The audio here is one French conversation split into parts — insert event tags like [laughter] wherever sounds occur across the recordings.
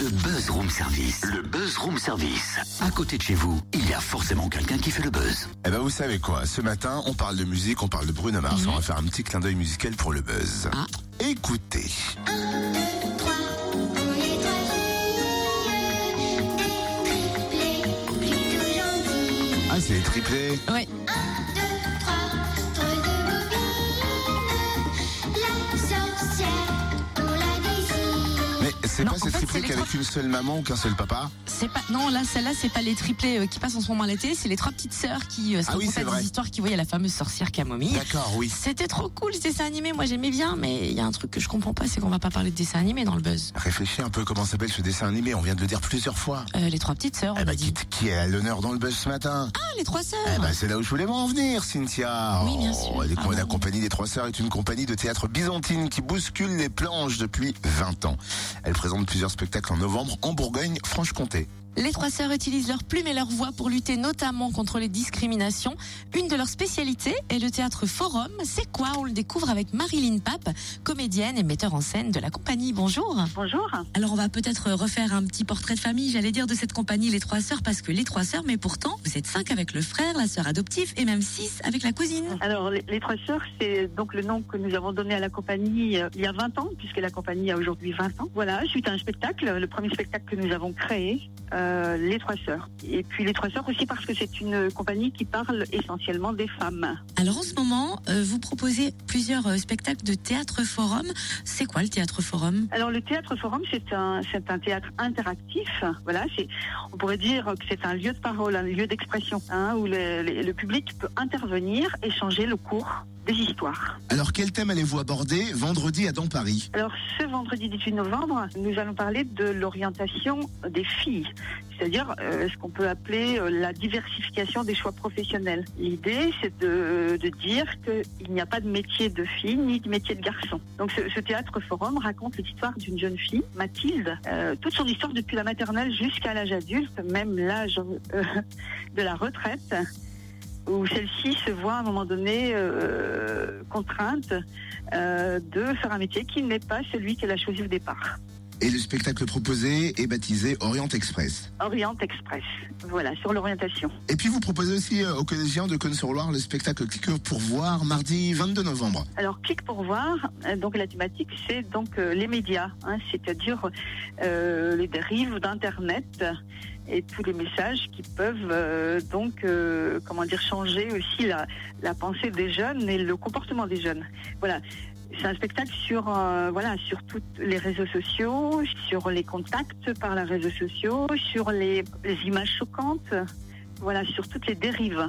Le Buzz Room Service. Le Buzz Room Service. À côté de chez vous, il y a forcément quelqu'un qui fait le buzz. Eh ben vous savez quoi, ce matin on parle de musique, on parle de Bruno Mars, on va faire un petit clin d'œil musical pour le buzz. Ah. Écoutez. Ah c'est les triplés. Ouais. C'est pas ces triplés les qu'avec une seule maman ou qu'un seul papa C'est pas non là celle-là c'est pas les triplés euh, qui passent en ce moment à l'été, c'est les trois petites sœurs qui euh, se Ah oui, des histoires qui voyaient la fameuse sorcière Camomille. D'accord, oui. C'était trop cool ce dessin animé, moi j'aimais bien, mais il y a un truc que je comprends pas, c'est qu'on va pas parler de dessin animé dans le buzz. Réfléchis un peu comment s'appelle ce dessin animé, on vient de le dire plusieurs fois. Euh, les trois petites sœurs, Eh a ben, dit. qui, qui est à l'honneur dans le buzz ce matin Ah les trois sœurs. Eh ben, c'est là où je voulais en venir, Cynthia. Oui, bien sûr. les- Ah la compagnie des Trois Sœurs est une compagnie de théâtre byzantine qui bouscule les planches depuis 20 ans. Elle présente plusieurs spectacles en novembre en Bourgogne-Franche-Comté. Les trois sœurs utilisent leur plume et leur voix pour lutter notamment contre les discriminations. Une de leurs spécialités est le théâtre forum. C'est quoi On le découvre avec Marilyn Pape, comédienne et metteur en scène de la compagnie. Bonjour. Bonjour. Alors on va peut-être refaire un petit portrait de famille, j'allais dire, de cette compagnie Les Trois Sœurs, parce que les Trois Sœurs, mais pourtant, vous êtes cinq avec le frère, la sœur adoptive, et même six avec la cousine. Alors, les, les Trois Sœurs, c'est donc le nom que nous avons donné à la compagnie euh, il y a 20 ans, puisque la compagnie a aujourd'hui 20 ans. Voilà, suite à un spectacle, le premier spectacle que nous avons créé, euh, Les Trois Sœurs. Et puis Les Trois Sœurs aussi parce que c'est une compagnie qui parle essentiellement des femmes. Alors en ce moment, euh, vous proposez plusieurs euh, spectacles de théâtre forum. C'est quoi le théâtre forum? Alors le théâtre forum, c'est un, c'est un théâtre interactif. Voilà, c'est, on pourrait dire que c'est un lieu de parole, un lieu d'expression, hein, où le, le- le public peut intervenir, échanger le cours des histoires. Alors quel thème allez-vous aborder vendredi à Dans Paris Alors, ce vendredi 18 novembre, nous allons parler de l'orientation des filles, c'est-à-dire euh, ce qu'on peut appeler euh, la diversification des choix professionnels. L'idée, c'est de, de dire qu'il n'y a pas de métier de fille ni de métier de garçon. Donc, ce, ce théâtre forum raconte l'histoire d'une jeune fille, Mathilde, euh, toute son histoire depuis la maternelle jusqu'à l'âge adulte, même l'âge [laughs] de la retraite où celle-ci se voit à un moment donné euh, contrainte euh, de faire un métier qui n'est pas celui qu'elle a choisi au départ. Et le spectacle proposé est baptisé Orient Express. Orient Express, voilà, sur l'orientation. Et puis vous proposez aussi euh, aux collégiens de Cône-sur-Loire le spectacle Clique pour voir mardi 22 novembre. Alors, clique pour voir, donc la thématique, c'est donc les médias, hein, c'est-à-dire euh, les dérives d'Internet et tous les messages qui peuvent euh, donc, euh, comment dire, changer aussi la, la pensée des jeunes et le comportement des jeunes. Voilà. C'est un spectacle sur euh, voilà sur toutes les réseaux sociaux, sur les contacts par les réseaux sociaux, sur les, les images choquantes, voilà sur toutes les dérives.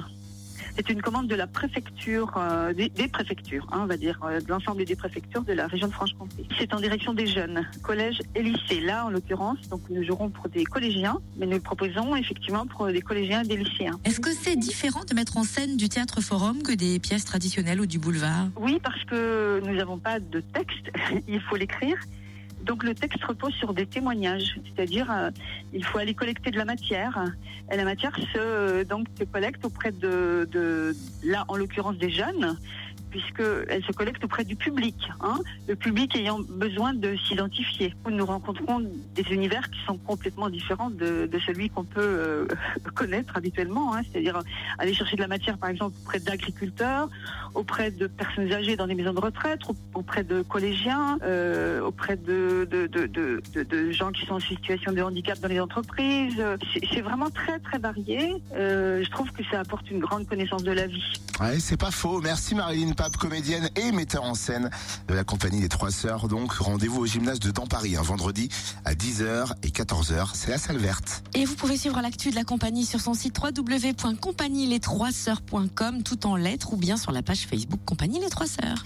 C'est une commande de la préfecture, euh, des, des préfectures, hein, on va dire, euh, de l'ensemble des préfectures de la région de Franche-Comté. C'est en direction des jeunes, collèges et lycées. Là, en l'occurrence, donc nous jouerons pour des collégiens, mais nous le proposons effectivement pour des collégiens et des lycéens. Est-ce que c'est différent de mettre en scène du théâtre forum que des pièces traditionnelles ou du boulevard? Oui, parce que nous n'avons pas de texte, [laughs] il faut l'écrire. Donc le texte repose sur des témoignages, c'est-à-dire euh, il faut aller collecter de la matière. Et la matière se se collecte auprès de, de là en l'occurrence des jeunes, puisque elle se collecte auprès du public, hein, le public ayant besoin de s'identifier. Nous rencontrons des univers qui sont complètement différents de, celui qu'on peut euh, [laughs] connaître habituellement, hein, c'est-à-dire aller chercher de la matière par exemple auprès d'agriculteurs, auprès de personnes âgées dans des maisons de retraite, auprès de collégiens, euh, auprès de, gens qui sont en situation de handicap dans les entreprises. C'est vraiment très très varié. Euh, je trouve que ça apporte une grande connaissance de la vie. Ouais, c'est pas faux. Merci Marilyn Pape, comédienne et metteur en scène de la compagnie des Trois Sœurs. Donc rendez-vous au gymnase de Dans Paris un vendredi à 10h et 14h. C'est la salle verte. Et vous pouvez suivre l'actu de la compagnie sur son site www.compagnieles3sœurs.com tout en lettres ou bien sur la page Facebook Compagnie Les Trois Sœurs.